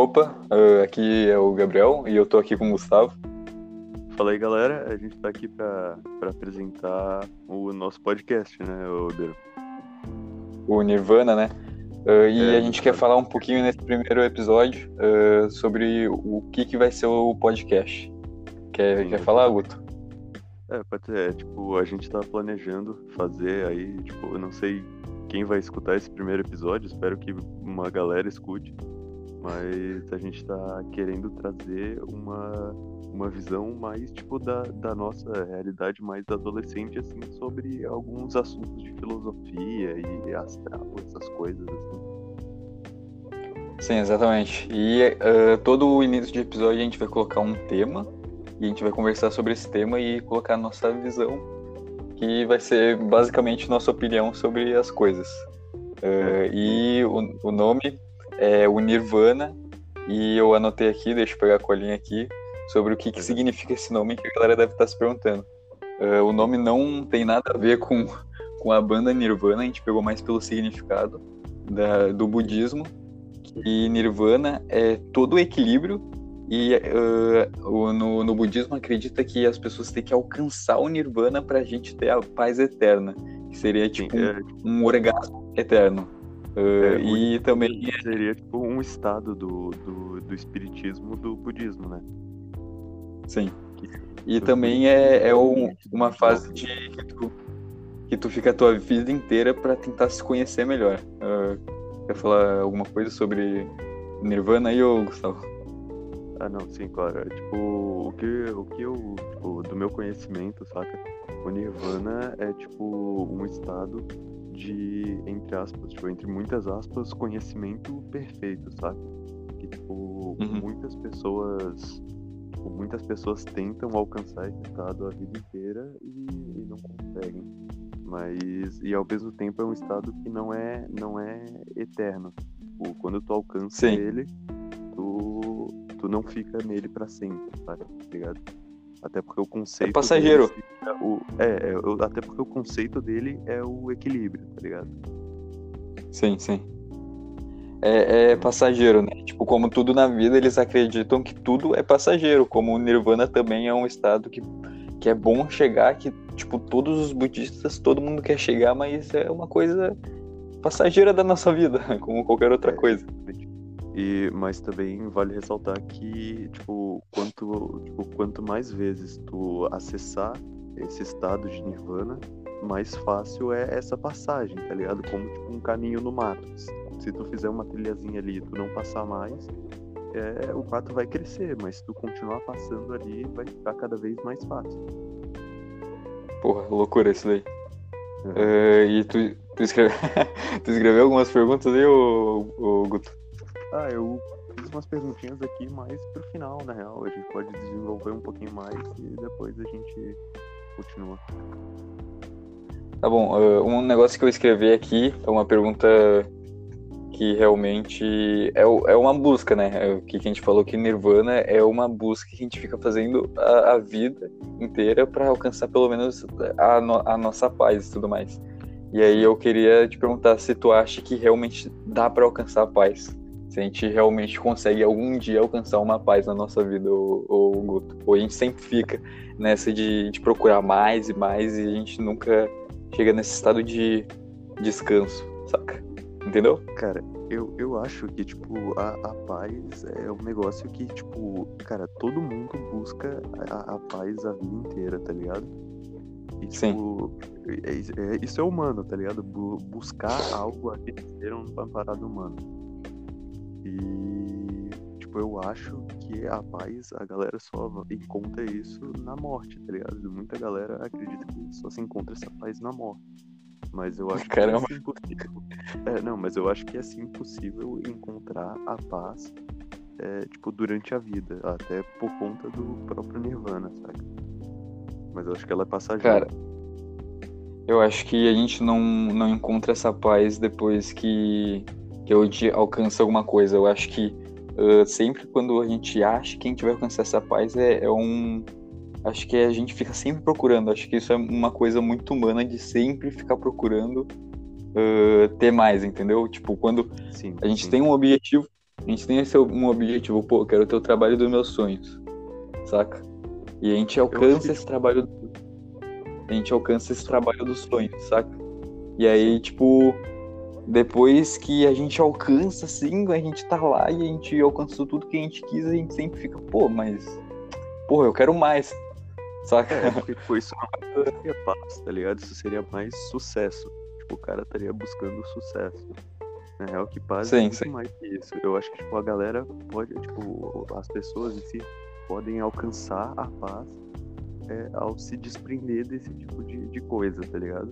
Opa, uh, aqui é o Gabriel e eu tô aqui com o Gustavo. Fala aí, galera. A gente tá aqui pra, pra apresentar o nosso podcast, né, Odeiro? O Nirvana, né? Uh, e é, a gente quer falar um pouquinho nesse primeiro episódio uh, sobre o que, que vai ser o podcast. Quer, quer falar, Guto? É, pode ser. É, tipo, a gente tá planejando fazer aí, tipo, eu não sei quem vai escutar esse primeiro episódio, espero que uma galera escute, mas a gente tá querendo trazer uma, uma visão mais, tipo, da, da nossa realidade mais adolescente, assim, sobre alguns assuntos de filosofia e astral, essas coisas, assim. Sim, exatamente. E uh, todo o início de episódio a gente vai colocar um tema e a gente vai conversar sobre esse tema e colocar nossa visão, que vai ser basicamente nossa opinião sobre as coisas. Uh, e o, o, nome é o Nirvana, e eu anotei aqui, deixa eu pegar a colinha aqui, sobre o que, que significa esse nome que a galera deve estar se perguntando. Uh, o nome não tem nada a ver com, com a banda Nirvana, a gente pegou mais pelo significado da, do budismo, que Nirvana é todo o equilíbrio e uh, no, no budismo acredita que as pessoas têm que alcançar o nirvana para a gente ter a paz eterna, que seria tipo um, é, um orgasmo eterno. Uh, é, e também seria tipo um estado do, do, do espiritismo do budismo, né? Sim. E também é, é um, uma fase de que tu, que tu fica a tua vida inteira para tentar se conhecer melhor. Uh, quer falar alguma coisa sobre Nirvana aí, ô Gustavo? Ah, não, sim, claro. É, tipo, o que, o que eu, tipo, do meu conhecimento, saca? O Nirvana é, tipo, um estado de, entre aspas, tipo, entre muitas aspas, conhecimento perfeito, saca? Que, tipo, uhum. muitas pessoas, tipo, muitas pessoas tentam alcançar esse estado a vida inteira e, e não conseguem. Mas, e ao mesmo tempo é um estado que não é, não é eterno. Tipo, quando tu alcança sim. ele, tu tu não fica nele para sempre, tá ligado? Até porque o conceito. É passageiro. É, o, é, é, até porque o conceito dele é o equilíbrio, tá ligado? Sim, sim. É, é, passageiro, né? Tipo, como tudo na vida, eles acreditam que tudo é passageiro. Como o Nirvana também é um estado que, que é bom chegar, que, tipo, todos os budistas, todo mundo quer chegar, mas é uma coisa passageira da nossa vida, como qualquer outra é, coisa. E, mas também vale ressaltar que, tipo, quanto, tipo, quanto mais vezes tu acessar esse estado de nirvana, mais fácil é essa passagem, tá ligado? Como tipo, um caminho no mato. Se tu fizer uma trilhazinha ali e tu não passar mais, é, o mato vai crescer, mas se tu continuar passando ali, vai ficar cada vez mais fácil. Porra, loucura isso daí. É. Uh, e tu, tu, escreve... tu escreveu algumas perguntas aí, ô, ô Guto? Ah, eu fiz umas perguntinhas aqui mais pro final, na real. A gente pode desenvolver um pouquinho mais e depois a gente continua. Tá bom, uh, um negócio que eu escrevi aqui é uma pergunta que realmente é, é uma busca, né? É o que a gente falou que Nirvana é uma busca que a gente fica fazendo a, a vida inteira para alcançar pelo menos a, no, a nossa paz e tudo mais. E aí eu queria te perguntar se tu acha que realmente dá para alcançar a paz se a gente realmente consegue algum dia alcançar uma paz na nossa vida, ou, ou Guto. Ou a gente sempre fica nessa de, de procurar mais e mais e a gente nunca chega nesse estado de descanso, saca? Entendeu? Cara, eu, eu acho que, tipo, a, a paz é um negócio que, tipo, cara, todo mundo busca a, a paz a vida inteira, tá ligado? E, tipo, Sim. É, é, isso é humano, tá ligado? buscar algo a inteira é uma parada humana. E, tipo, eu acho que a paz, a galera só encontra isso na morte, tá ligado? Muita galera acredita que só se encontra essa paz na morte. Mas eu acho Caramba. que é impossível. É, não, mas eu acho que é assim impossível encontrar a paz, é, tipo, durante a vida. Até por conta do próprio Nirvana, sabe? Mas eu acho que ela é passageira. Cara, eu acho que a gente não, não encontra essa paz depois que que gente alcança alguma coisa. Eu acho que uh, sempre quando a gente acha que a gente vai alcançar essa paz é, é um. Acho que a gente fica sempre procurando. Acho que isso é uma coisa muito humana de sempre ficar procurando uh, ter mais, entendeu? Tipo, quando sim, a gente sim. tem um objetivo, A gente tem esse um objetivo, pô, quero ter o trabalho dos meus sonhos, saca? E a gente alcança que... esse trabalho. A gente alcança esse trabalho dos sonhos, saca? E aí, tipo, depois que a gente alcança, assim, a gente tá lá e a gente alcançou tudo que a gente quis, a gente sempre fica, pô, mas. Porra, eu quero mais. Saca? É, porque tipo, isso não seria paz, tá ligado? Isso seria mais sucesso. Tipo, o cara estaria buscando sucesso. Na real, que paz sim, é muito sim. mais que isso. Eu acho que, tipo, a galera pode, tipo, as pessoas em si podem alcançar a paz é, ao se desprender desse tipo de, de coisa, tá ligado?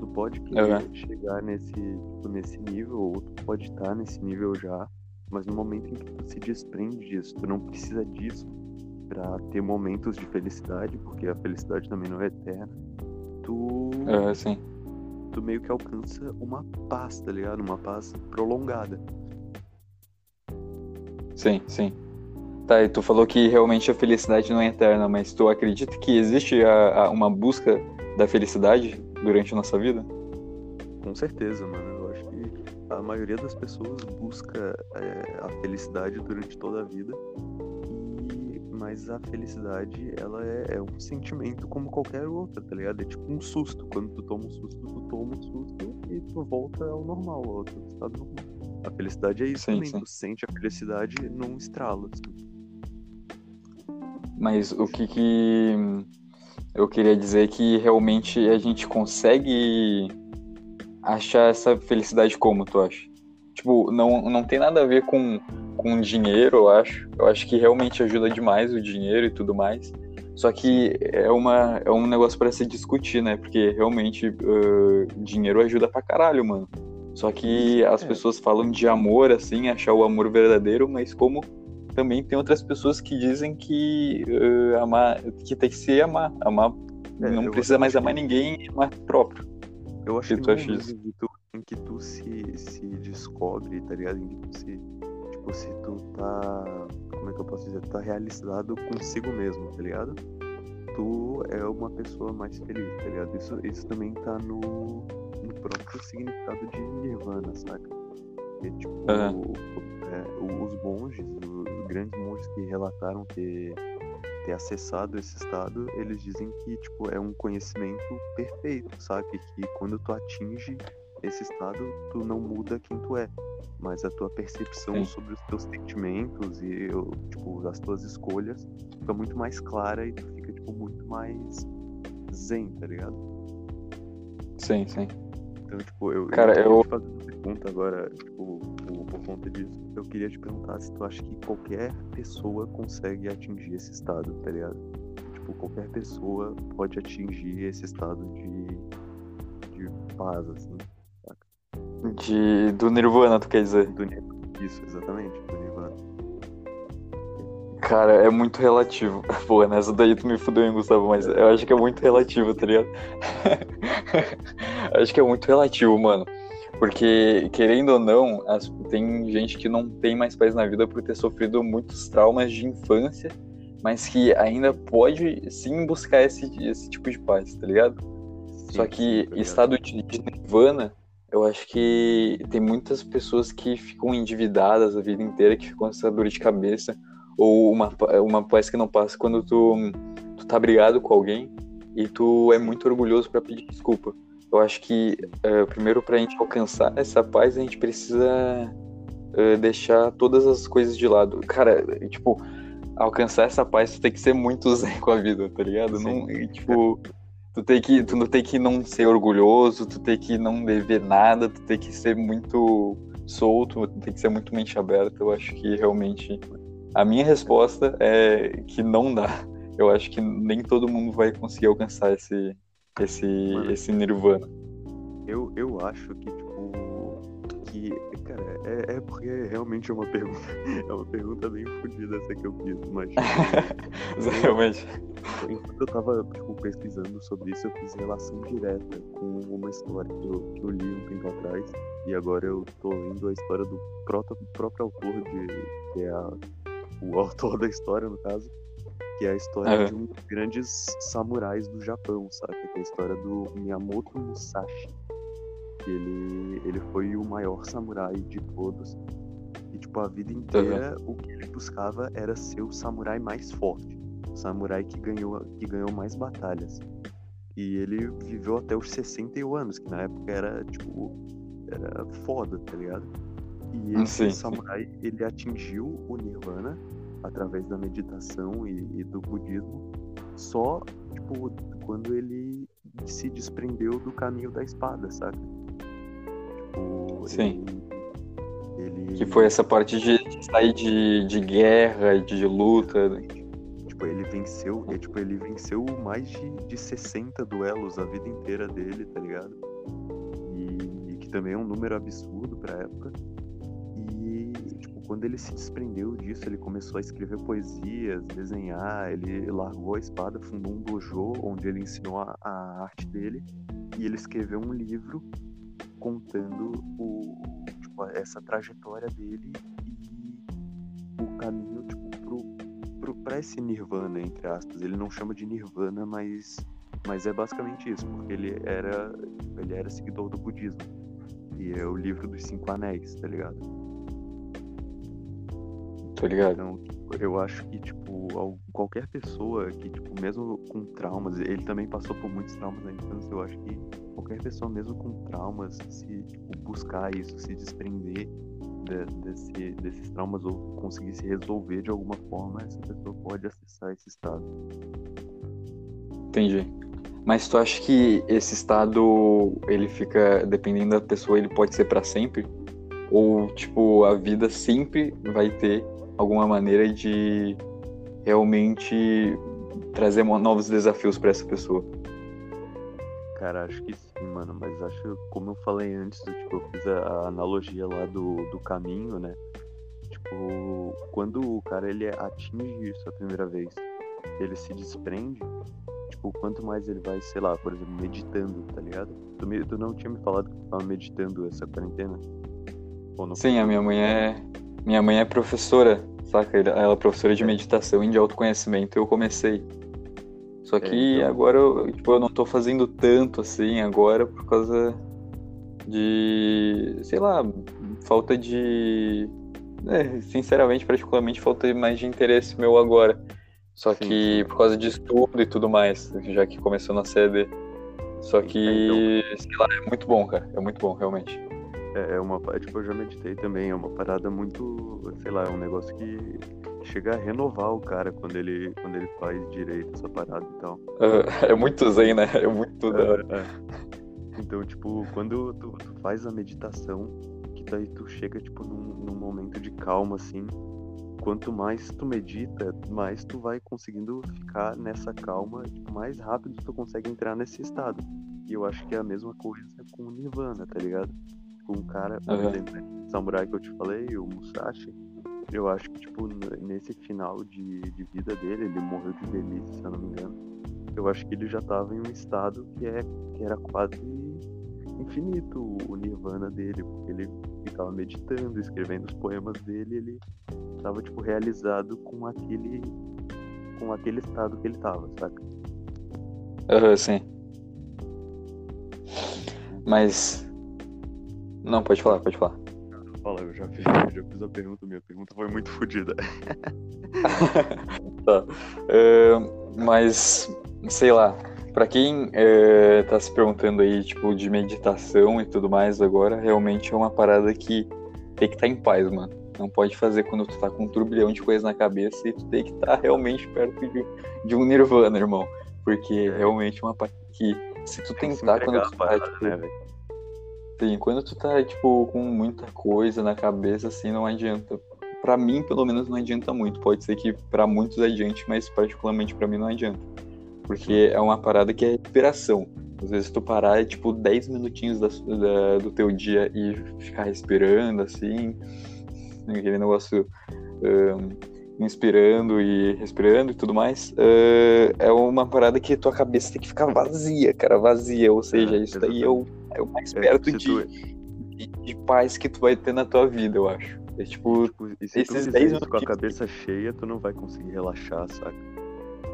Tu pode querer uhum. chegar nesse, tipo, nesse nível, ou tu pode estar nesse nível já, mas no momento em que tu se desprende disso, tu não precisa disso para ter momentos de felicidade, porque a felicidade também não é eterna, tu. É, sim. Tu meio que alcança uma paz, tá ligado? Uma paz prolongada. Sim, sim. Tá, e tu falou que realmente a felicidade não é eterna, mas tu acredita que existe a, a, uma busca da felicidade durante a nossa vida? Com certeza, mano. Eu acho que a maioria das pessoas busca é, a felicidade durante toda a vida. E, mas a felicidade, ela é, é, um sentimento como qualquer outra, tá ligado? É tipo um susto. Quando tu toma um susto, tu toma um susto e tu volta ao normal, ao teu estado normal. A felicidade é isso sim, também. Sim. Tu sente a felicidade num estralo. Assim. Mas o que, que eu queria dizer que realmente a gente consegue achar essa felicidade como, tu acha? Tipo, não, não tem nada a ver com, com dinheiro, eu acho. Eu acho que realmente ajuda demais o dinheiro e tudo mais. Só que é, uma, é um negócio para se discutir, né? Porque realmente uh, dinheiro ajuda pra caralho, mano. Só que as é. pessoas falam de amor, assim, achar o amor verdadeiro, mas como também tem outras pessoas que dizem que uh, amar, que tem que se amar. Amar é, não precisa mais amar que... ninguém, amar próprio. Eu acho que, tu acha isso? Em que tu, em que tu se, se descobre, tá ligado? Em que tu se. Tipo, se tu tá. Como é que eu posso dizer? Tu tá realizado consigo mesmo, tá ligado? Tu é uma pessoa mais feliz, tá ligado? Isso, isso também tá no, no próprio significado de Nirvana, saca? É tipo, uhum. É, os monges, os grandes monges que relataram ter, ter acessado esse estado, eles dizem que tipo, é um conhecimento perfeito, sabe? Que quando tu atinge esse estado, tu não muda quem tu é, mas a tua percepção Sim. sobre os teus sentimentos e tipo, as tuas escolhas fica muito mais clara e tu fica tipo, muito mais zen, tá ligado? Sim, sim. Então, tipo, eu, Cara, eu, eu... fazer uma pergunta agora, tipo, conta disso. Eu queria te perguntar se tu acha que qualquer pessoa consegue atingir esse estado, tá ligado? Tipo, qualquer pessoa pode atingir esse estado de, de paz, assim, saca? De, do Nirvana, tu quer dizer? Do, isso, exatamente, do Nirvana. Cara, é muito relativo. Pô, nessa daí tu me fudeu, hein, Gustavo, mas eu acho que é muito relativo, tá ligado? acho que é muito relativo, mano. Porque, querendo ou não, as, tem gente que não tem mais paz na vida por ter sofrido muitos traumas de infância, mas que ainda pode sim buscar esse, esse tipo de paz, tá ligado? Sim, Só que estado de, de nirvana, eu acho que tem muitas pessoas que ficam endividadas a vida inteira, que ficam com essa dor de cabeça ou uma, uma paz que não passa quando tu, tu tá brigado com alguém e tu é muito orgulhoso para pedir desculpa. Eu acho que, uh, primeiro, pra gente alcançar essa paz, a gente precisa uh, deixar todas as coisas de lado. Cara, tipo, alcançar essa paz, tu tem que ser muito zen com a vida, tá ligado? Não, tipo, tu tem que, tu não tem que não ser orgulhoso, tu tem que não dever nada, tu tem que ser muito solto, tu tem que ser muito mente aberta. Eu acho que realmente a minha resposta é que não dá. Eu acho que nem todo mundo vai conseguir alcançar esse, esse, Mano, esse Nirvana. Eu, eu acho que, tipo, que, cara, é, é porque realmente é uma pergunta, é uma pergunta bem fodida essa que eu fiz, mas... realmente. Enquanto eu tava, tipo, pesquisando sobre isso, eu fiz relação direta com uma história que eu, que eu li um tempo atrás, e agora eu tô lendo a história do próprio, próprio autor de, que é a o autor da história, no caso, que é a história de um dos grandes samurais do Japão, sabe? Que é a história do Miyamoto Musashi. Ele, ele foi o maior samurai de todos. E, tipo, tipo, a vida inteira uhum. o que ele buscava era ser o samurai mais forte. O samurai que ganhou, que ganhou mais batalhas. E ele viveu até os 61 anos, que na época era, tipo, era foda, tá ligado? E esse sim, samurai, sim. ele atingiu o nirvana através da meditação e, e, do budismo só, tipo, quando ele se desprendeu do caminho da espada, sabe? Tipo, sim. Ele, ele... Que foi essa parte de sair de, de guerra, de luta, né? tipo, ele venceu, é, tipo, ele venceu mais de, de 60 duelos a vida inteira dele, tá ligado? E, e que também é um número absurdo pra época. Quando ele se desprendeu disso, ele começou a escrever poesias, desenhar, ele largou a espada, fundou um dojo onde ele ensinou a, a arte dele e ele escreveu um livro contando o, tipo, essa trajetória dele e o caminho tipo, para esse nirvana, entre aspas. Ele não chama de nirvana, mas, mas é basicamente isso, porque ele era, ele era seguidor do budismo. E é o livro dos Cinco Anéis, tá ligado? Tô ligado. Então, eu acho que, tipo, qualquer pessoa que, tipo, mesmo com traumas, ele também passou por muitos traumas na infância, eu acho que qualquer pessoa, mesmo com traumas, se tipo, buscar isso, se desprender de, desse, desses traumas ou conseguir se resolver de alguma forma, essa pessoa pode acessar esse estado. Entendi. Mas tu acha que esse estado, ele fica, dependendo da pessoa, ele pode ser para sempre? Ou, tipo, a vida sempre vai ter alguma maneira de realmente trazer novos desafios para essa pessoa? Cara, acho que sim, mano. Mas acho, como eu falei antes, tipo, eu fiz a, analogia lá do, do caminho, né? Tipo, quando o cara ele atinge isso a primeira vez, ele se desprende, tipo, quanto mais ele vai, sei lá, por exemplo, meditando, tá ligado? Tu, me, tu não tinha me falado que tu tava meditando essa quarentena? Sim, a minha mãe é. Minha mãe é professora, saca? Ela é professora de é. meditação e de autoconhecimento. Eu comecei. Só é, que então... agora eu, tipo, eu não tô fazendo tanto assim agora por causa de, sei lá, falta de. É, sinceramente, particularmente, falta mais de interesse meu agora. Só sim, que sim. por causa de estudo e tudo mais, já que começou na CD. Só que, é, então... sei lá, é muito bom, cara. É muito bom, realmente. É, é uma. Tipo, eu já meditei também. É uma parada muito. Sei lá, é um negócio que chega a renovar o cara quando ele, quando ele faz direito essa parada e tal. É, é muito zen, né? É muito da hora. É, é. Então, tipo, quando tu, tu, faz a meditação, que daí tu chega, tipo, num, num momento de calma, assim, quanto mais tu medita, mais tu vai conseguindo ficar nessa calma, tipo, mais rápido tu consegue entrar nesse estado. E eu acho que é a mesma coisa com o Nirvana, tá ligado? Com um cara, por uhum. exemplo, o samurai que eu te falei, o Musashi, eu acho que, tipo, nesse final de, de vida dele, ele morreu de velhice, se eu não me engano. Eu acho que ele já tava em um estado que, é, que era quase infinito o nirvana dele, porque ele ficava meditando, escrevendo os poemas dele, ele tava, tipo, realizado com aquele com aquele estado que ele tava, saca? Aham, uhum, sim. Mas. Não, pode falar, pode falar. Fala, eu já fiz, eu já fiz a pergunta, minha pergunta foi muito fodida. tá. Uh, mas, sei lá, para quem uh, tá se perguntando aí, tipo, de meditação e tudo mais agora, realmente é uma parada que tem que estar tá em paz, mano. Não pode fazer quando tu tá com um turbilhão de coisa na cabeça e tu tem que estar tá realmente perto de, de, um nirvana, irmão. Porque é realmente uma parada que, se tu tentar quando tu tá, tipo, né, Sim, quando tu tá, tipo, com muita coisa na cabeça, assim, não adianta. Pra mim, pelo menos, não adianta muito. Pode ser que para muitos adiante, mas particularmente para mim não adianta. Porque é uma parada que é respiração. Às vezes tu parar, é, tipo, 10 minutinhos da, da, do teu dia e ficar respirando, assim, aquele negócio um, inspirando e respirando e tudo mais, uh, é uma parada que tua cabeça tem que ficar vazia, cara, vazia. Ou seja, é, isso daí é o é o mais é, perto de, tu... de, de, paz que tu vai ter na tua vida, eu acho. É tipo, tipo e se esses 10 minutos com a cabeça cheia, tu não vai conseguir relaxar, saca?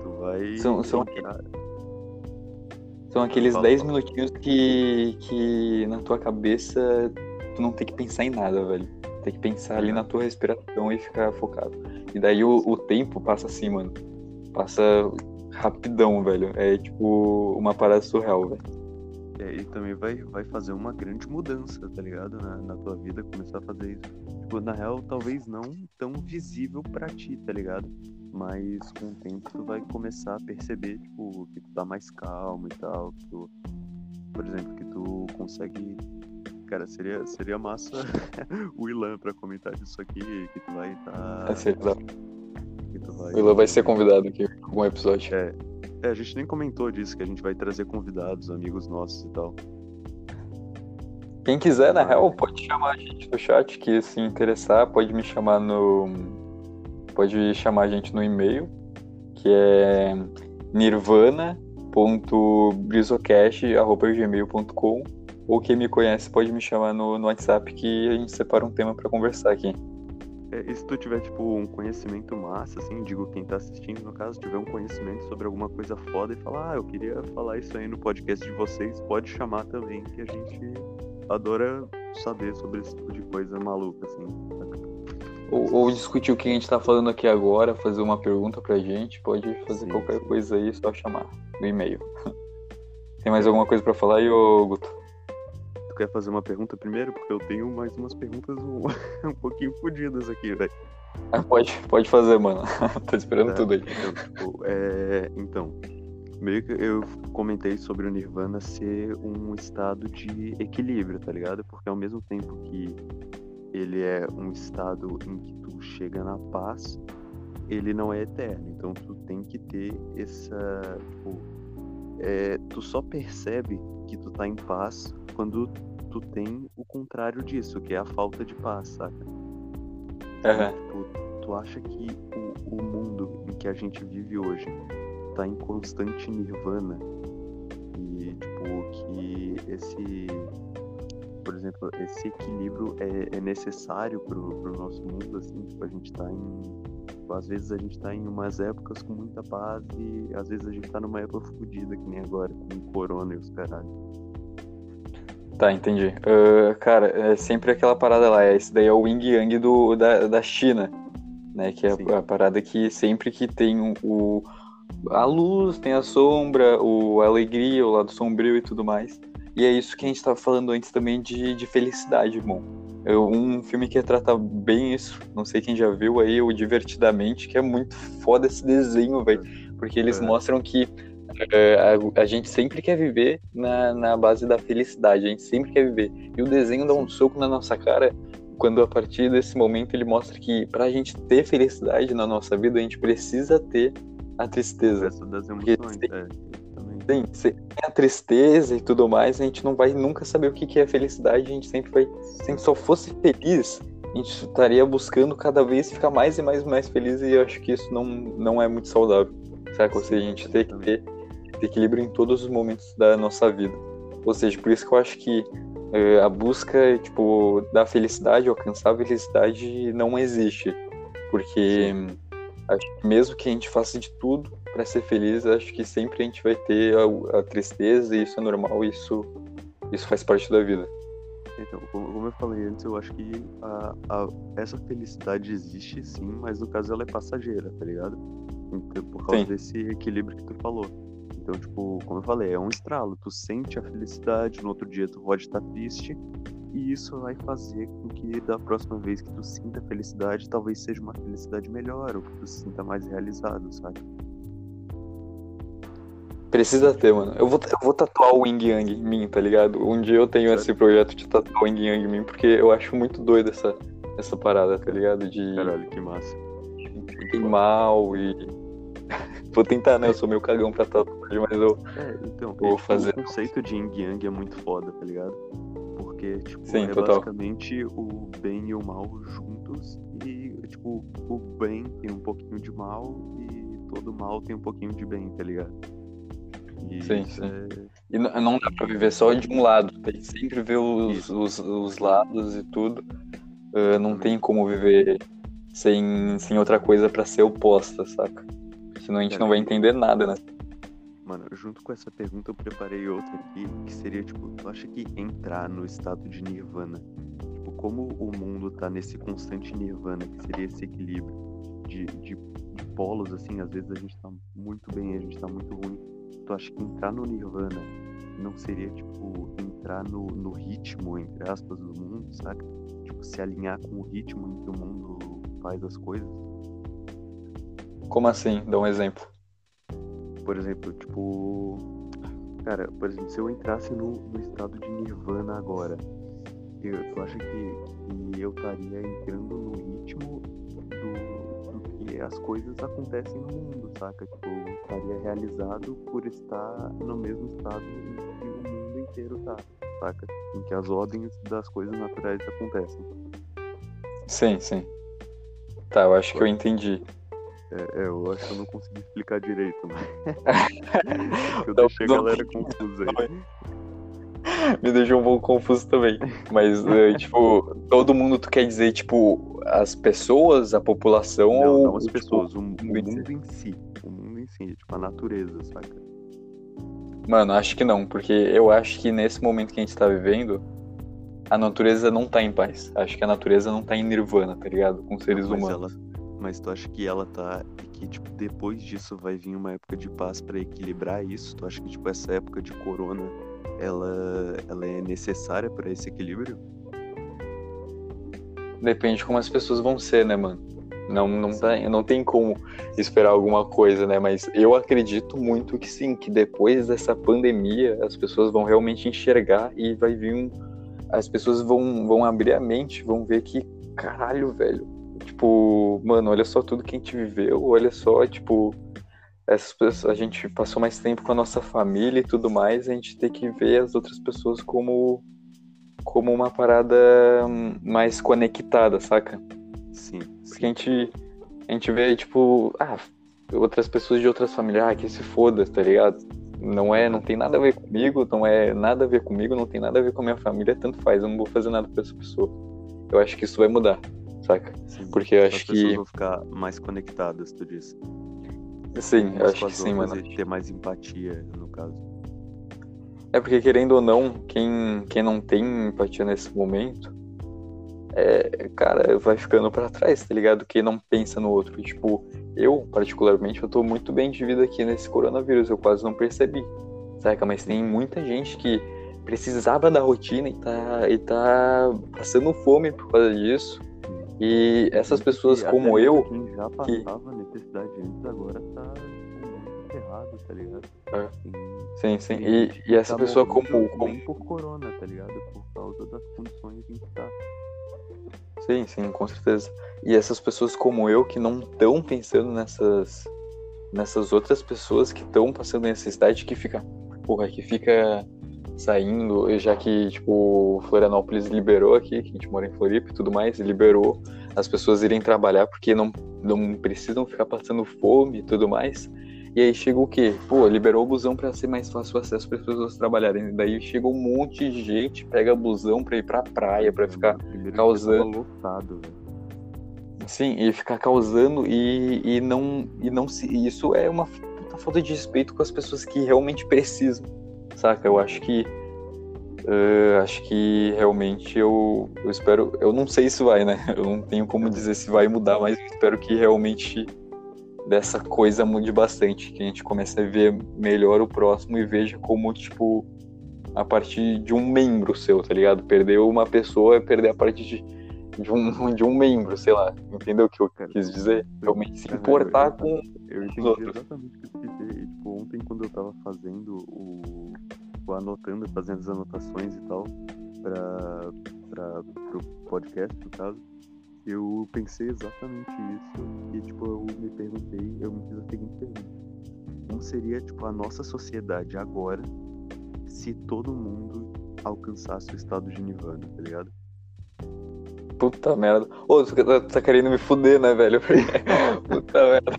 Tu vai. São, são, são aqueles 10 minutinhos que, que na tua cabeça tu não tem que pensar em nada, velho. tem que pensar ali na tua respiração e ficar focado. E daí o, o tempo passa assim, mano. Passa rapidão, velho. É tipo uma parada surreal, velho. E também vai, vai fazer uma grande mudança, tá ligado? Na, na tua vida, começar a fazer isso. Tipo, na real, talvez não tão visível pra ti, tá ligado? Mas com o tempo tu vai começar a perceber, tipo, que tu tá mais calmo e tal. Que tu, por exemplo, que tu consegue. Cara, seria, seria massa o Ilan pra comentar disso aqui, que tu vai estar. Tá... Seria Vai... O Ilan vai ser convidado aqui em algum episódio. É. é, a gente nem comentou disso, que a gente vai trazer convidados, amigos nossos e tal. Quem quiser, na real, pode chamar a gente no chat, que se interessar, pode me chamar no. Pode chamar a gente no e-mail, que é nirvana.brisocast.gmail.com ou quem me conhece pode me chamar no, no WhatsApp que a gente separa um tema para conversar aqui. É, e se tu tiver, tipo, um conhecimento massa, assim, digo quem tá assistindo, no caso, tiver um conhecimento sobre alguma coisa foda e falar, ah, eu queria falar isso aí no podcast de vocês, pode chamar também, que a gente adora saber sobre esse tipo de coisa maluca, assim. Ou, ou, discutir o que a gente tá falando aqui agora, fazer uma pergunta pra gente, pode fazer sim, qualquer sim. coisa aí, só chamar no e-mail. Tem mais alguma coisa para falar aí, ô Guto? Quer fazer uma pergunta primeiro? Porque eu tenho mais umas perguntas um, um pouquinho fodidas aqui, velho. Ah, pode, pode fazer, mano. Tô esperando é, tudo aí. Então, tipo, é, então, meio que eu comentei sobre o Nirvana ser um estado de equilíbrio, tá ligado? Porque ao mesmo tempo que ele é um estado em que tu chega na paz, ele não é eterno. Então tu tem que ter essa. Tipo, é, tu só percebe que tu tá em paz quando tu tem o contrário disso, que é a falta de paz, saca? Uhum. Tipo, tu acha que o, o mundo em que a gente vive hoje tá em constante nirvana e, tipo, que esse, por exemplo, esse equilíbrio é, é necessário pro, pro nosso mundo, assim, tipo, a gente tá em às vezes a gente tá em umas épocas com muita paz e às vezes a gente tá numa época fodida, que nem agora, com o corona e os caralho. Tá, entendi. Uh, cara, é sempre aquela parada lá. Esse daí é o Wing Yang do, da, da China, né? Que é a, a, parada que sempre que tem o, o, a luz, tem a sombra, o, a alegria, o lado sombrio e tudo mais. E é isso que a gente tava falando antes também de, de felicidade, bom. Um filme que trata bem isso, não sei quem já viu aí, o Divertidamente, que é muito foda esse desenho, velho. Porque eles é. mostram que é, a, a, gente sempre quer viver na, na base da felicidade, a gente sempre quer viver. E o desenho dá um soco na nossa cara quando a partir desse momento ele mostra que para a gente ter felicidade na nossa vida, a gente precisa ter a tristeza. Porque, é, sim, sem a tristeza e tudo mais, a gente não vai nunca saber o que é felicidade, a gente sempre vai. Se a gente só fosse feliz, a gente estaria buscando cada vez ficar mais e mais e mais feliz, e eu acho que isso não, não é muito saudável. Sabe? Ou seja, a gente tem que ter equilíbrio em todos os momentos da nossa vida. Ou seja, por isso que eu acho que uh, a busca tipo da felicidade, alcançar a felicidade não existe, porque acho que mesmo que a gente faça de tudo para ser feliz, acho que sempre a gente vai ter a, a tristeza e isso é normal, isso isso faz parte da vida. Então, como eu falei antes, eu acho que a, a, essa felicidade existe sim, mas no caso ela é passageira, tá ligado? Então, por causa sim. desse equilíbrio que tu falou. Então, tipo, como eu falei, é um estralo. Tu sente a felicidade, no outro dia tu pode estar triste, e isso vai fazer com que da próxima vez que tu sinta felicidade, talvez seja uma felicidade melhor, ou que tu se sinta mais realizado, sabe? Precisa ter, mano. Eu vou, eu vou tatuar o Wing Yang em mim, tá ligado? Um dia eu tenho esse projeto de tatuar o Wing Yang em mim, porque eu acho muito doido essa, essa parada, tá ligado? De. Caralho, que massa. De mal e Vou tentar, né? Eu sou meio cagão pra tatuagem, mas eu é, então, vou fazer. O conceito de Yin Yang é muito foda, tá ligado? Porque, tipo, Sim, é total. basicamente o bem e o mal juntos. E, tipo, o bem tem um pouquinho de mal e todo mal tem um pouquinho de bem, tá ligado? E sim, sim. É... E não dá pra viver só de um lado, tem que sempre ver os, os, os, lados e tudo. Uh, não tem como viver sem, sem outra coisa para ser oposta, saca? Senão a gente é, não vai entender nada, né? Mano, junto com essa pergunta eu preparei outra aqui, que seria, tipo, tu acha que entrar no estado de nirvana, tipo, como o mundo tá nesse constante nirvana, que seria esse equilíbrio de, de, de polos, assim, às vezes a gente tá muito bem, a gente tá muito ruim. Tu acha que entrar no nirvana não seria, tipo, entrar no, no ritmo, entre aspas, do mundo, sabe? Tipo, se alinhar com o ritmo em que o mundo faz as coisas? Como assim? Dá um exemplo. Por exemplo, tipo. Cara, por exemplo, se eu entrasse no, no estado de nirvana agora, eu, tu acha que, que eu estaria entrando no ritmo do, do que as coisas acontecem no mundo, saca? Tipo, eu estaria realizado por estar no mesmo estado em que o mundo inteiro tá, saca? Em que as ordens das coisas naturais acontecem. Sim, sim. Tá, eu acho que eu entendi. É, é, eu acho que eu não consegui explicar direito, mas. eu deixei a galera confusa aí. Me deixou um pouco confuso também. Mas, é, tipo, todo mundo tu quer dizer, tipo, as pessoas, a população não, ou. Não, as tipo, pessoas, o, o mundo em si. O mundo em si, tipo, a natureza, saca? Mano, acho que não, porque eu acho que nesse momento que a gente tá vivendo, a natureza não tá em paz. Acho que a natureza não tá em nirvana, tá ligado? Com seres mas humanos. Ela, mas tu acha que ela tá. E que, tipo, depois disso vai vir uma época de paz para equilibrar isso? Tu acha que, tipo, essa época de corona ela, ela é necessária para esse equilíbrio? Depende de como as pessoas vão ser, né, mano? Não, não, tá, não tem como esperar alguma coisa, né? Mas eu acredito muito que sim, que depois dessa pandemia as pessoas vão realmente enxergar e vai vir um. As pessoas vão, vão abrir a mente, vão ver que, caralho, velho. Tipo, mano, olha só tudo que a gente viveu, olha só, tipo, essas pessoas, a gente passou mais tempo com a nossa família e tudo mais, a gente tem que ver as outras pessoas como como uma parada mais conectada, saca? Sim. Porque a gente a gente vê tipo, ah, outras pessoas de outras famílias, ah, que se foda, tá ligado? Não é, não tem nada a ver comigo, não é nada a ver comigo, não tem nada a ver com a minha família, tanto faz, eu não vou fazer nada pra essa pessoa. Eu acho que isso vai mudar, saca? Sim. Porque eu As acho que vão ficar mais conectadas, tu disse. sim, eu acho que as sim, mano. Ter mais empatia, no caso. É porque, querendo ou não, quem, quem não tem empatia nesse momento, é, cara, vai ficando pra trás, tá ligado? Quem não pensa no outro. Tipo, eu, particularmente, eu tô muito bem de vida aqui nesse coronavírus, eu quase não percebi, saca? Mas tem muita gente que precisava da rotina e tá, e tá passando fome por causa disso. E essas pessoas E como eu, Quem já que- passava necessidade antes, agora tá muito ferrado, tá ligado? É. Sim, sim. E, e que essa tá pessoa como, como por corona, tá ligado? Por causa das condições em que tá. Sim, sim, com certeza. E essas pessoas como eu que não estão pensando nessas nessas outras pessoas que estão passando necessidade que fica, porra, que fica saindo, já que tipo Florianópolis liberou aqui, que a gente mora em Floripa e tudo mais, liberou as pessoas irem trabalhar porque não não precisam ficar passando fome e tudo mais. E aí chega o quê? Pô, liberou o busão para ser mais fácil o acesso para as pessoas trabalharem. Daí chega um monte de gente, pega busão para ir pra praia, para ficar causando- lotado. Sim, e ficar causando e, e não e não se e isso é uma puta falta de respeito com as pessoas que realmente precisam, saca? Eu acho que eh, acho que realmente eu, eu espero, eu não sei se vai, né? Eu não tenho como dizer se vai mudar, mas espero que realmente dessa coisa mude bastante, que a gente comece a ver melhor o próximo e veja como tipo a partir de um membro seu, tá ligado? Perder uma pessoa é perder a partir de de um, de um membro, sei lá. Entendeu o que eu Cara, quis dizer? Realmente se importar eu- com. Eu entendi outros. exatamente o que tu quis dizer. E, tipo, ontem quando eu tava fazendo o. tipo, anotando, fazendo as anotações e tal, pra, pra, pro podcast, no caso, eu pensei exatamente isso. E, tipo, eu me perguntei, eu me fiz a seguinte pergunta. Como seria, tipo, a nossa sociedade agora se todo mundo alcançasse o estado de nirvana, tá ligado? Puta merda. Ô, tu tá, tá querendo me fuder, né, velho? Puta merda.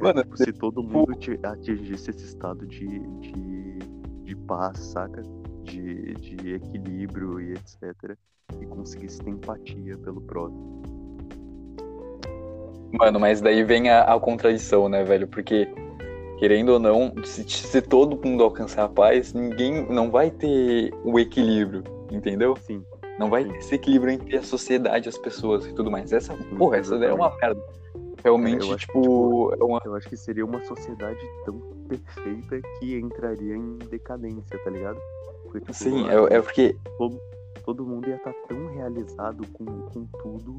Mano, se todo mundo ti- atingisse esse estado de, de, de paz, saca? De, de equilíbrio e etc. E conseguisse ter empatia pelo próximo. Mano, mas daí vem a, a contradição, né, velho? Porque, querendo ou não, se, se todo mundo alcançar a paz, ninguém não vai ter o equilíbrio, entendeu? Sim, Não vai ter esse equilíbrio entre a sociedade, as pessoas e tudo mais. Essa, porra, essa ideia é uma merda. Realmente, eu acho que, tipo, é uma. Eu acho que seria uma sociedade tão perfeita que entraria em decadência, tá ligado? Porque, tipo, Sim, é, é porque. todo, todo mundo ia estar tão realizado com, com tudo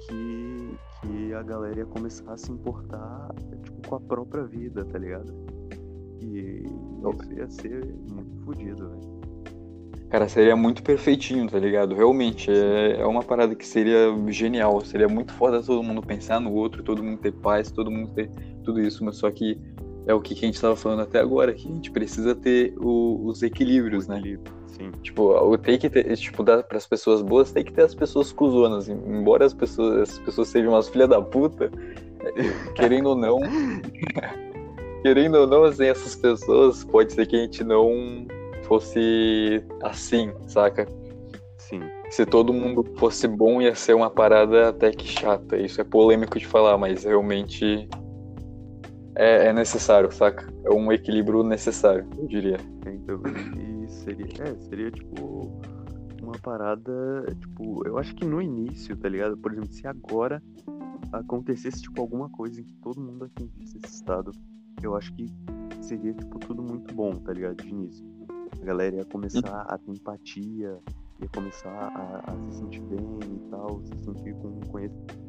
que, que a galera ia começar a se importar tipo, com a própria vida, tá ligado? E isso ia ser muito fodido, velho. Cara, seria muito perfeitinho, tá ligado? Realmente, é, é uma parada que seria genial. Seria muito foda todo mundo pensar no outro, todo mundo ter paz, todo mundo ter tudo isso, mas só que é o que a gente tava falando até agora, que a gente precisa ter o- os equilíbrios, né? Sim, Tipo, tem que ter, tipo, dar pras pessoas boas, tem que ter as pessoas cuzonas. Embora as pessoas, as pessoas sejam umas filha da puta, querendo ou não, querendo ou não, assim, essas pessoas, pode ser que a gente não fosse assim, saca? sim. Se todo mundo fosse bom, ia ser uma parada até que chata. Isso é polêmico de falar, mas realmente é, é necessário, saca? É um equilíbrio necessário, eu diria. Então, e seria, é, seria tipo uma parada, tipo, eu acho que no início, tá ligado? Por exemplo, se agora acontecesse tipo alguma coisa em que todo mundo atingisse esse estado, eu acho que seria tipo tudo muito bom, tá ligado? De início. A galera ia começar a ter empatia, ia começar a, a se sentir bem e tal, se sentir com conhecimento.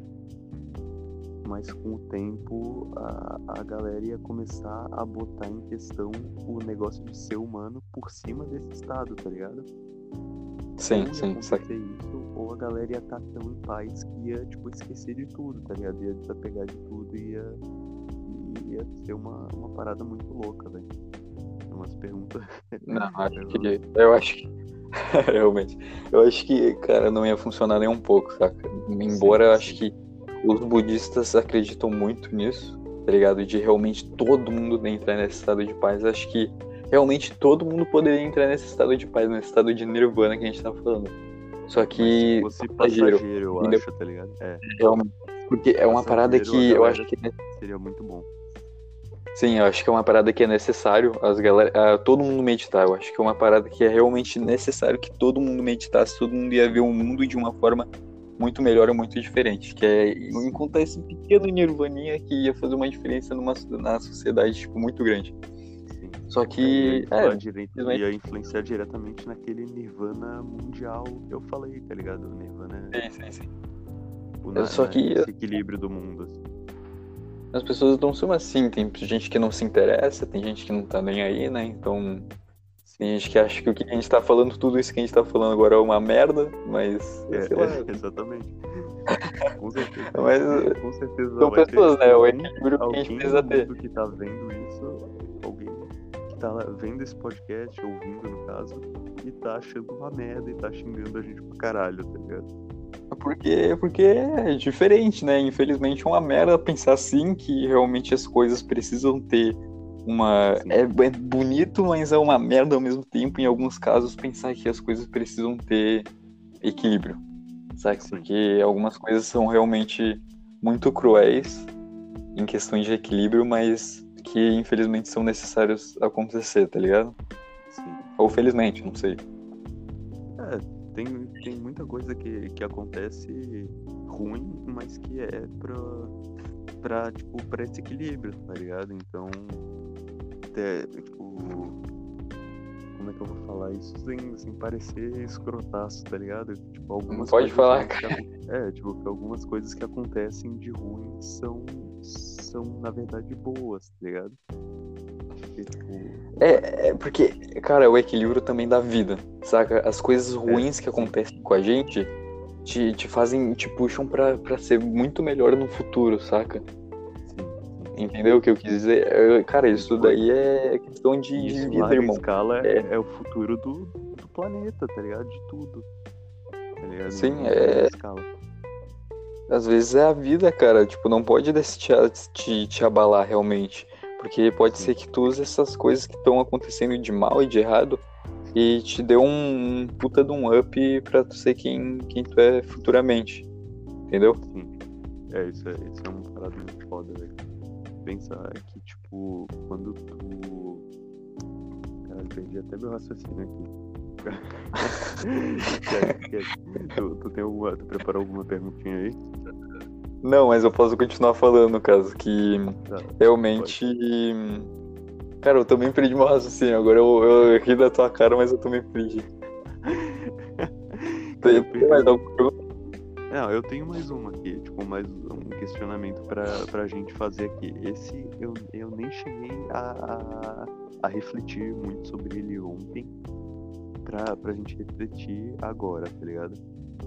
Mas com o tempo a, a galera ia começar a botar em questão o negócio de ser humano por cima desse estado, tá ligado? Sim, ou ia sim, acontecer isso, ou a galera ia estar tão em paz que ia, tipo, esquecer de tudo, tá ligado? Ia desapegar de tudo e ia, e ia ser uma, uma parada muito louca, velho. É Umas perguntas. Não, acho que. Eu acho que. Realmente. Eu acho que, cara, não ia funcionar nem um pouco, saca? Embora eu acho que os budistas acreditam muito nisso, tá ligado? De realmente todo mundo entrar nesse estado de paz. Acho que realmente todo mundo poderia entrar nesse estado de paz, nesse estado de nirvana que a gente tá falando. Só que. Mas se fosse passageiro, passageiro, eu acho, tá ligado? É, Realmente. Porque é uma parada que eu acho que. seria muito bom. Sim, eu acho que é uma parada que é necessário as galera, ah, todo mundo meditar. Eu acho que é uma parada que é realmente necessário que todo mundo meditasse, todo mundo ia ver o mundo de uma forma muito melhor e muito diferente. Que é encontrar esse pequeno nirvaninha que ia fazer uma diferença numa, na sociedade, tipo, muito grande. Sim. Só que, é, simplesmente- ia influenciar diretamente naquele Nirvana mundial que eu falei, tá ligado? Nirvana sim, sim, sim. tipo, na, só que- esse equilíbrio do mundo. assim. As pessoas não são assim, tem gente que não se interessa, tem gente que não tá nem aí, né? Então, tem gente que acha que o que a gente tá falando, tudo isso que a gente tá falando agora é uma merda, mas, É, é, exatamente. Com certeza. Mas, com certeza são pessoas, né? O alguém- equilíbrio que a gente precisa ter. que tá vendo isso, alguém que tá vendo esse podcast, ouvindo no caso, e tá achando uma merda e tá xingando a gente pra caralho, tá ligado? Porque, porque é diferente, né? Infelizmente é uma merda pensar assim que realmente as coisas precisam ter uma. É, é bonito, mas é uma merda ao mesmo tempo. Em alguns casos, pensar que as coisas precisam ter equilíbrio, sabe? Sim. Porque algumas coisas são realmente muito cruéis em questões de equilíbrio, mas que infelizmente são necessários acontecer, tá ligado? Sim. Ou felizmente, não sei. Tem, tem muita coisa que, que acontece ruim, mas que é pra, pra, tipo, pra esse equilíbrio, tá ligado? Então, até, tipo, como é que eu vou falar isso sem, sem parecer escrotaço, tá ligado? Tipo, algumas Pode falar, acon- É, tipo, que algumas coisas que acontecem de ruim são, são na verdade, boas, tá ligado? Porque, tipo, É, é porque, cara, o equilíbrio também da vida, saca? As coisas ruins que acontecem com a gente te, te fazem, te puxam pra, pra ser muito melhor no futuro, saca? Entendeu o que eu quis dizer? Cara, isso daí é questão de, Isso vida, irmão. escala É. é, é o futuro do, do planeta, tá ligado? De tudo. Tá ligado? Sim, é- escala. Às vezes é a vida, cara. Tipo, não pode te, te, te abalar realmente. Porque pode ser que tu use essas coisas que estão acontecendo de mal e de errado e te dê um, um puta de um up pra tu ser quem, quem tu é futuramente. Entendeu? Sim. É, isso é, isso é uma parada muito foda, velho. Pensar que, tipo, quando tu. Cara, perdi até meu raciocínio aqui. tu, tu, tem alguma, tu preparou alguma perguntinha aí? Não, mas eu posso continuar falando, caso, que tá, realmente. Pode. Cara, eu também perdi meu raciocínio. Agora eu, eu ri da tua cara, mas eu também perdi. tem, tem mais alguma pergunta? Não, eu tenho mais uma aqui, tipo, mais um questionamento pra, pra gente fazer aqui. Esse eu, eu nem cheguei a, a, a refletir muito sobre ele ontem, pra, pra gente refletir agora, tá ligado?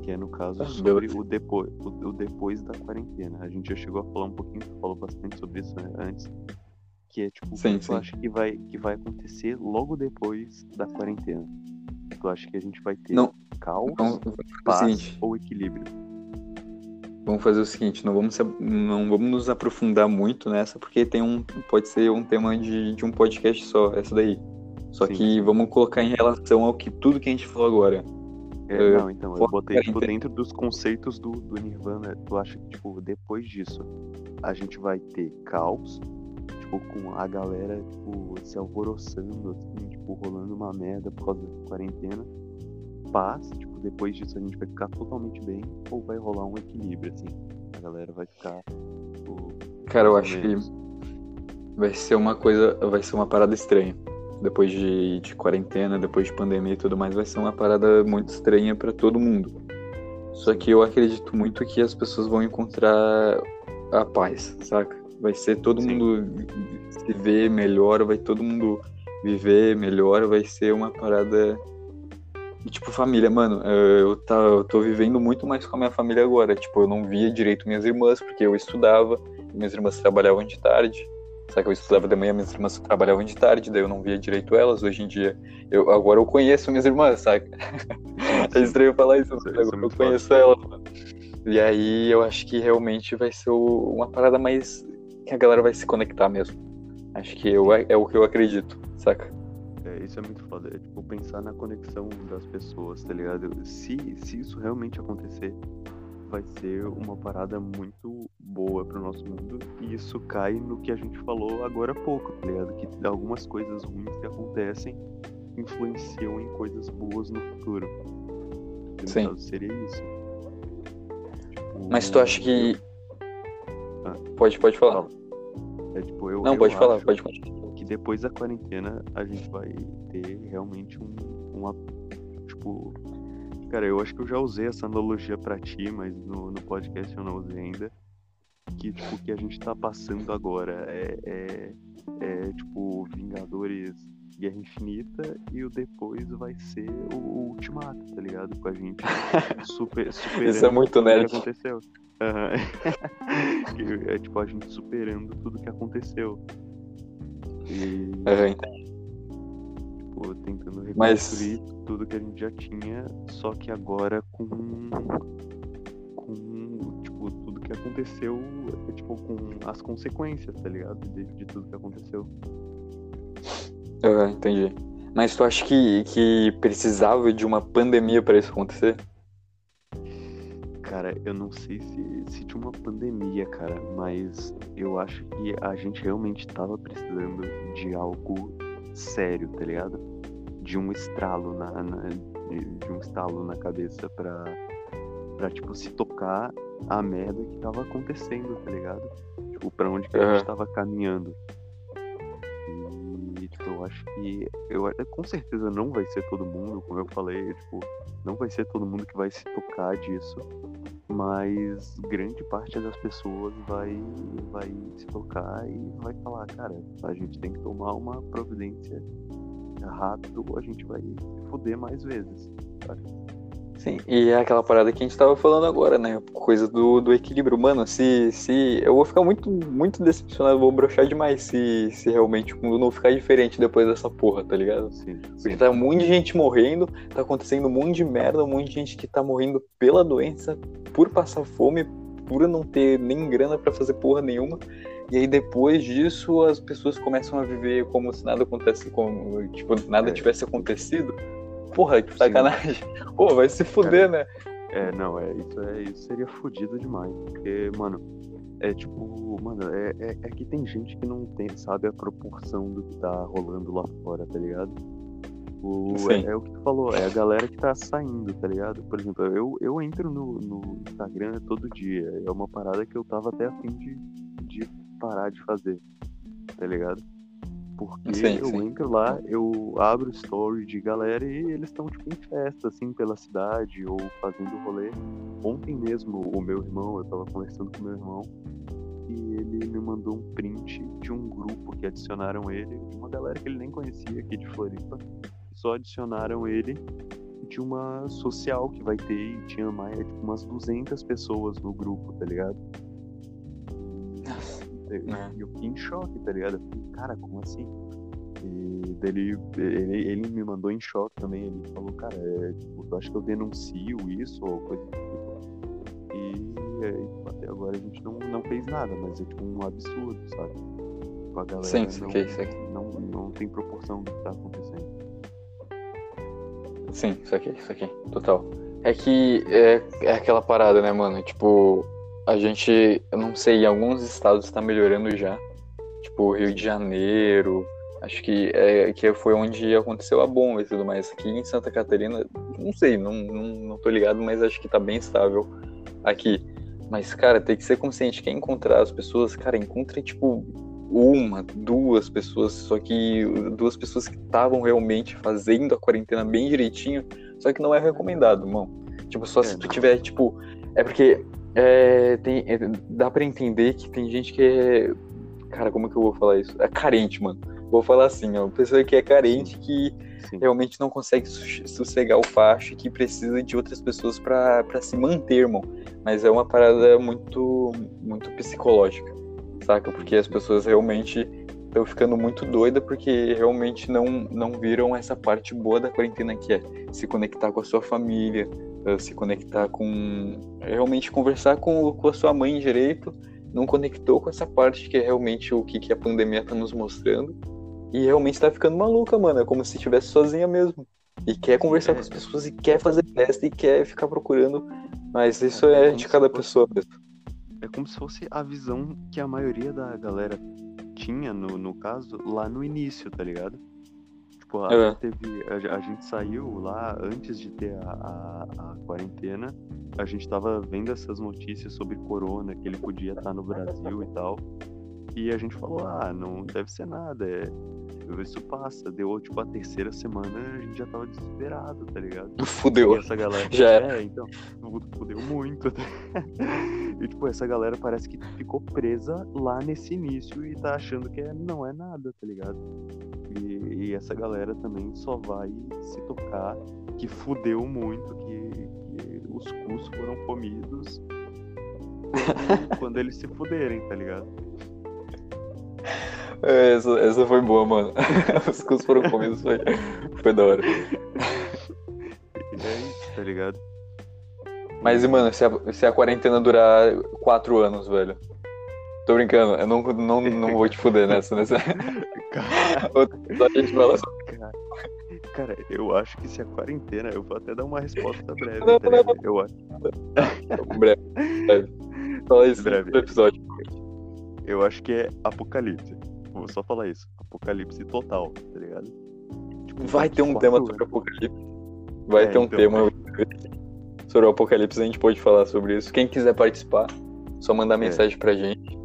Que é no caso ah, sobre o depois, o, depois da quarentena. A gente já chegou a falar um pouquinho, falou bastante sobre isso né, antes. Que é tipo, sim, o que sim. eu acho que vai, que vai acontecer logo depois da quarentena. Tu acha que a gente vai ter não, caos, não, paz ou equilíbrio? Vamos fazer o seguinte, não vamos, não vamos nos aprofundar muito nessa, porque tem um, pode ser um tema de, de um podcast só, essa daí. Só Sim. que vamos colocar em relação ao que tudo que a gente falou agora. É, não, então, eu botei tipo, dentro dos conceitos do, do Nirvana, tu acha que, tipo, depois disso, a gente vai ter caos, tipo, com a galera, tipo, se alvoroçando, assim, tipo, rolando uma merda por causa da quarentena, paz, tipo, depois disso a gente vai ficar totalmente bem, ou vai rolar um equilíbrio, assim, a galera vai ficar, tipo, Cara, eu acho menos. que vai ser uma coisa, vai ser uma parada estranha depois de, de quarentena, depois de pandemia e tudo mais, vai ser uma parada muito estranha para todo mundo. Só que eu acredito muito que as pessoas vão encontrar a paz, saca? Vai ser todo Sim. mundo se ver melhor, vai todo mundo viver melhor, vai ser uma parada. Tipo, família, mano, eu, tá, eu tô vivendo muito mais com a minha família agora. Tipo, eu não via direito minhas irmãs, porque eu estudava, minhas irmãs trabalhavam de tarde. Só que eu estudava de manhã, minhas irmãs trabalhavam de tarde, daí eu não via direito elas. Hoje em dia, eu, agora eu conheço minhas irmãs, saca? é estranho falar isso, mas agora é eu conheço elas, mano. E aí eu acho que realmente vai ser uma parada mais. que a galera vai se conectar mesmo. Acho que eu, é o que eu acredito, saca? É, isso é muito foda. É tipo pensar na conexão das pessoas, tá ligado? Se, se isso realmente acontecer, vai ser uma parada muito boa pro nosso mundo. E isso cai no que a gente falou agora há pouco, tá ligado? Que algumas coisas ruins que acontecem influenciam em coisas boas no futuro. No Sim. Caso, seria isso. Tipo, Mas tu acha que. Ah. Pode, pode falar. É, tipo, eu, Não, eu pode falar, pode continuar. Que depois da quarentena a gente vai ter realmente um, uma. Tipo, Cara, eu acho que eu já usei essa analogia para ti, mas no, no podcast eu não usei ainda. Que, tipo, o que a gente tá passando agora é, é, é, tipo, Vingadores Guerra Infinita e o depois vai ser o, o Ultimato, tá ligado? Com a gente super, superando Isso é muito nerd. que aconteceu. Uhum. é tipo a gente superando tudo que aconteceu. E... Uhum tipo, tentando reconstruir Mas... tudo que a gente já tinha, só que agora com. com. tipo, tudo que aconteceu, é, tipo, com as consequências, tá ligado? De, de tudo que aconteceu. Eu entendi. Mas tu acha que, que precisava de uma pandemia para isso acontecer? Cara, eu não sei se, se tinha uma pandemia, cara, mas eu acho que a gente realmente tava precisando de algo sério, tá ligado? De um estralo na, na de, de, um estalo na cabeça pra, pra, tipo, se tocar a merda que tava acontecendo, tá ligado? Tipo, pra onde que a gente tava caminhando. E, tipo, eu acho que. Eu, com certeza não vai ser todo mundo, como eu falei, tipo, não vai ser todo mundo que vai se tocar disso mas grande parte das pessoas vai, vai se tocar e vai falar, cara, a gente tem que tomar uma providência rápido ou a gente vai se fuder mais vezes. Sabe? Sim, e é aquela parada que a gente tava falando agora, né? Coisa do, do equilíbrio. Mano, se, se. Eu vou ficar muito, muito decepcionado, vou brochar demais se, se realmente o mundo não ficar diferente depois dessa porra, tá ligado? Sim, Porque tá um monte de gente morrendo, tá acontecendo um monte de merda, um monte de gente que tá morrendo pela doença, por passar fome, por não ter nem grana para fazer porra nenhuma. E aí depois disso as pessoas começam a viver como se nada acontece, como tipo, nada é. tivesse acontecido. Porra, que sacanagem. Sim. Pô, vai se fuder, né? É, não, é isso, é, isso seria fodido demais. Porque, mano, é tipo, mano, é, é, é, que tem gente que não tem, sabe a proporção do que tá rolando lá fora, tá ligado? Sim. é, é o que tu falou, é a galera que tá saindo, tá ligado? Por exemplo, eu, eu entro no, no Instagram todo dia. É uma parada que eu tava até a fim de, de parar de fazer, tá ligado? Porque Sim, eu sim. entro lá, eu abro story de galera e eles estão tipo em festa, assim, pela cidade ou fazendo rolê. Ontem mesmo, o meu irmão, eu tava conversando com o meu irmão e ele me mandou um print de um grupo que adicionaram ele, uma galera que ele nem conhecia aqui de Floripa. Só adicionaram ele de uma social que vai ter e tinha mais, é, tipo, umas 200 pessoas no grupo, tá ligado? E É. eu fiquei em choque, tá ligado? Eu cara, como assim? E dele, ele, ele me mandou em choque também. Ele falou, cara, é, tipo, eu acho que eu denuncio isso ou coisa do tipo. E é, tipo, até agora a gente não, não fez nada, mas é tipo um absurdo, sabe? Tipo, a galera Sim, não. Não, não tem proporção do que tá acontecendo. Sim, isso aqui, isso aqui, total. É que é, é aquela parada, né, mano? Tipo, a gente, eu não sei, em alguns estados tá melhorando já. Tipo, Rio de Janeiro, acho que, é, que foi onde aconteceu a bomba e tudo mais. Aqui em Santa Catarina, não sei, não, não, não tô ligado, mas acho que tá bem estável aqui. Mas, cara, tem que ser consciente. Quem encontrar as pessoas, cara, encontre, tipo, uma, duas pessoas, só que duas pessoas que estavam realmente fazendo a quarentena bem direitinho, só que não é recomendado, irmão. Tipo, só É, se tu não. tiver, tipo. É porque é, tem, é, dá pra entender que tem gente que é. Cara, como que eu vou falar isso? É carente, mano. Vou falar assim, ó. Pessoa que é carente, que Sim. realmente não consegue sossegar o facho e que precisa de outras pessoas pra pra se manter, irmão. Mas é uma parada muito, muito psicológica, saca? Porque as pessoas realmente estão ficando muito doidas porque realmente não, não viram essa parte boa da quarentena que é se conectar com a sua família, se conectar com. realmente conversar com, com a sua mãe direito. Não conectou com essa parte que é realmente o que, que a pandemia tá nos mostrando. E realmente tá ficando maluca, mano. É como se estivesse sozinha mesmo. E quer conversar com as pessoas e quer fazer festa e quer ficar procurando. Mas isso É, é de cada fosse- pessoa mesmo. É como se fosse a visão que a maioria da galera tinha, no, no caso, lá no início, tá ligado? Tipo, a, É. teve, a, a gente saiu lá antes de ter a, a, a quarentena, a gente tava vendo essas notícias sobre corona, que ele podia estar no Brasil e tal. E a gente falou, ah, não deve ser nada, é, isso passa. Deu, tipo, a terceira semana, a gente já tava desesperado, tá ligado? Fudeu. E essa galera. Já era. É, então. Fudeu muito. e, tipo, essa galera parece que ficou presa lá nesse início e tá achando que é, não é nada, tá ligado? E, e essa galera também só vai se tocar que fudeu muito, que, que os cus foram comidos quando, quando eles se fuderem, tá ligado? É, Essa, essa foi boa, mano. Os cus foram comidos, foi, foi da hora. E é isso, tá ligado? Mas, mano, se a, se a quarentena durar quatro anos, velho? Tô brincando, eu não, não, não vou te fuder nessa. nessa... A gente fala Cara, cara, eu acho que se a quarentena, eu vou até dar uma resposta breve, Não, tá não, ligado? Eu acho. breve. breve. Fala isso Breve. no episódio. Eu acho que é apocalipse. Vou só falar isso. Apocalipse total, tá ligado? Tipo, Vai ter um tema anos. sobre apocalipse. Vai É, ter um então, tema sobre o apocalipse, a gente pode falar sobre isso. Quem quiser participar, só mandar mensagem pra gente.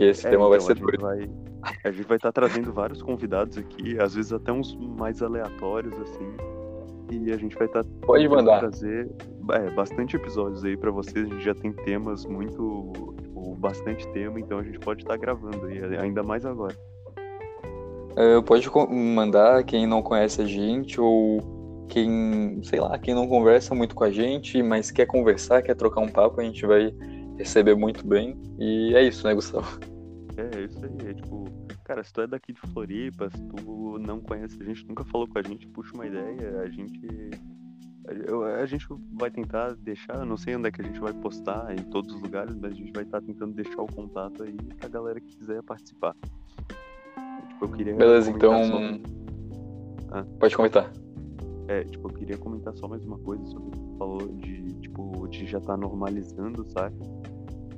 Porque esse É, tema vai então, ser a gente doido. vai, a gente vai estar trazendo vários convidados aqui, às vezes até uns mais aleatórios, assim. E a gente vai estar Pode mandar. trazer é, bastante episódios aí pra vocês. A gente já tem temas muito. Tipo, bastante tema, então a gente pode estar gravando aí, ainda mais agora. Uh, pode mandar quem não conhece a gente ou quem, sei lá, quem não conversa muito com a gente, mas quer conversar, quer trocar um papo, a gente vai receber muito bem. E é isso, né, Gustavo? É, é isso aí. É tipo, cara, se tu é daqui de Floripa, se tu não conhece a gente, nunca falou com a gente, puxa uma ideia, a gente. a- gente vai tentar deixar, não sei onde é que a gente vai postar em todos os lugares, mas a gente vai estar tentando deixar o contato aí pra galera que quiser participar. Tipo, eu queria Beleza, então. só- Pode comentar. É, tipo, eu queria comentar só mais uma coisa sobre o que tu falou de, tipo, de já tá normalizando, sabe?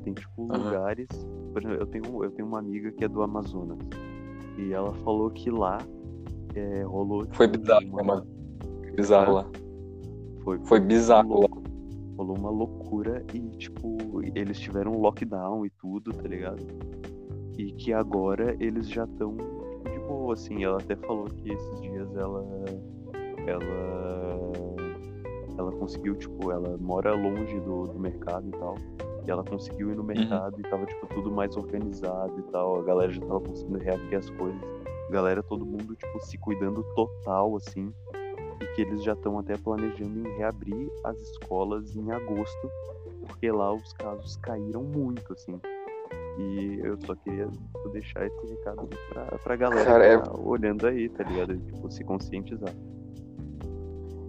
Tem, tipo, Aham. lugares. Por exemplo, eu tenho, eu tenho uma amiga que é do Amazonas. E ela falou que lá é, rolou. Foi tipo, bizarro, uma- mano. Bizarro lá. Foi, Foi bizarro lá. Rolou uma loucura e, tipo, eles tiveram lockdown e tudo, tá ligado? E que agora eles já estão de boa, assim. Ela até falou que esses dias ela. Ela. Ela conseguiu, tipo, ela mora longe do, do mercado e tal. E ela conseguiu ir no mercado e tava, tipo, tudo mais organizado e tal. A galera já tava conseguindo reabrir as coisas. Galera, todo mundo, tipo, se cuidando total, assim e que eles já estão até planejando em reabrir as escolas em agosto, porque lá os casos caíram muito, assim. E eu só queria deixar esse recado pra, pra galera Cara, é- que tá olhando aí, tá ligado? Tipo, se conscientizar.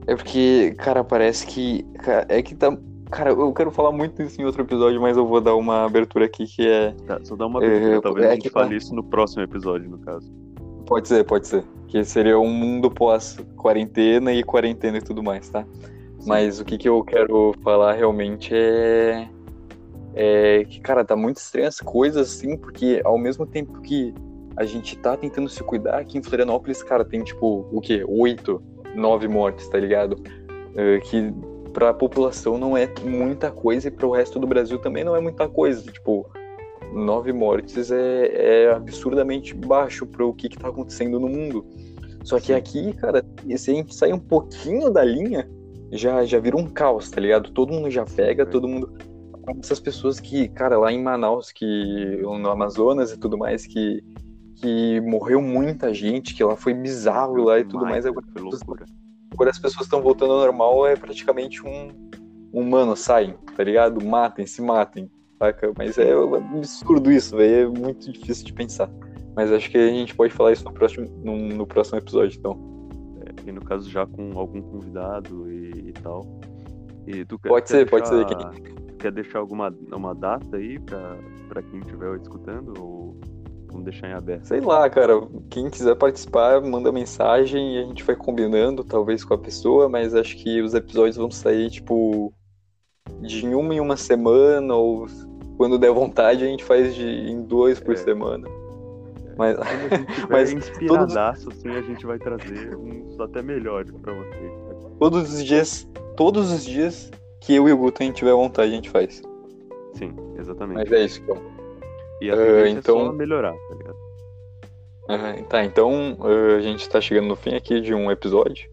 É porque, cara, parece que. É que tá. Cara, eu quero falar muito isso em outro episódio, mas eu vou dar uma abertura aqui que é. Tá, só dá uma É, abertura, talvez é a gente que tá- fale isso no próximo episódio, no caso. Pode ser, pode ser. Que seria um mundo pós-quarentena e quarentena e tudo mais, tá? Mas o que, que eu quero falar realmente é. É que, cara, tá muito estranho as coisas, assim, porque ao mesmo tempo que a gente tá tentando se cuidar, aqui em Florianópolis, cara, tem tipo, o quê? Oito, nove mortes, tá ligado? É, que pra população não é muita coisa e pro resto do Brasil também não é muita coisa. Tipo, nove mortes é, é absurdamente baixo pro que, que tá acontecendo no mundo. Só que aqui, cara, se a gente sair um pouquinho da linha, já, já vira um caos, tá ligado? Todo mundo já pega, todo mundo. Essas pessoas que, cara, lá em Manaus, que no Amazonas e tudo mais, que, que morreu muita gente, que lá foi bizarro lá e tudo mais. Agora, Foi loucura. Agora as pessoas estão voltando ao normal, é praticamente um. Um mano, saem, tá ligado? Matem, se matem, saca? Mas é absurdo isso, velho. É muito difícil de pensar. Mas acho que a gente pode falar isso no próximo, no, no próximo episódio, então. E no caso já com algum convidado e, e tal. E tu quer, Pode quer ser, pode ser, deixar- Quer deixar alguma uma data aí pra, pra quem estiver escutando? Ou vamos deixar em aberto? Sei lá, cara. Quem quiser participar, manda mensagem e a gente vai combinando, talvez, com a pessoa, mas acho que os episódios vão sair, tipo, de uma em uma semana, ou quando der vontade, a gente faz de, em dois por É. semana. Mas, gente tiver Mas inspiradaço, assim, a gente vai trazer uns até melhores pra vocês. né? todos os dias, todos os dias que eu e o Guto a gente tiver vontade, a gente faz. Sim, exatamente. Mas é isso, então. E a Ah, tendência é então- só melhorar, tá ligado? Tá, então uh, a gente tá chegando no fim aqui de um episódio.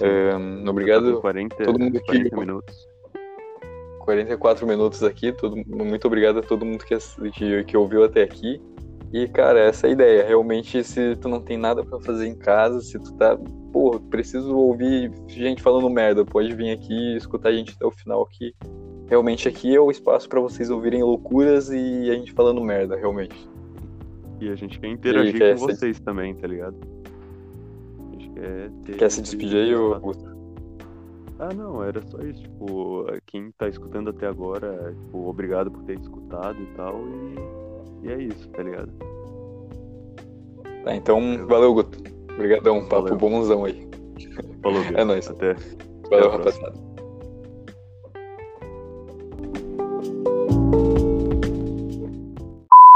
Um, tá obrigado. com 40, todo mundo que- 40 minutos. 44 minutos aqui. Todo, muito obrigado a todo mundo que, que, que ouviu até aqui. E, cara, essa é a ideia. Realmente, se tu não tem nada pra fazer em casa, se tu tá. Pô, preciso ouvir gente falando merda, pode vir aqui e escutar a gente até o final aqui. Realmente aqui é o espaço pra vocês ouvirem loucuras e a gente falando merda, realmente. E a gente quer interagir quer com se- vocês também, tá ligado? A gente quer ter. Quer se despedir aí, espaço. Guto? Ah, não, era só isso. Tipo, quem tá escutando até agora, tipo, obrigado por ter escutado e tal. E, e é isso, tá ligado? Tá, então, valeu, Guto. Obrigadão, papo Valeu. bonzão aí. Falou, Bia. É nóis. Até. Valeu, a próxima. rapaziada. you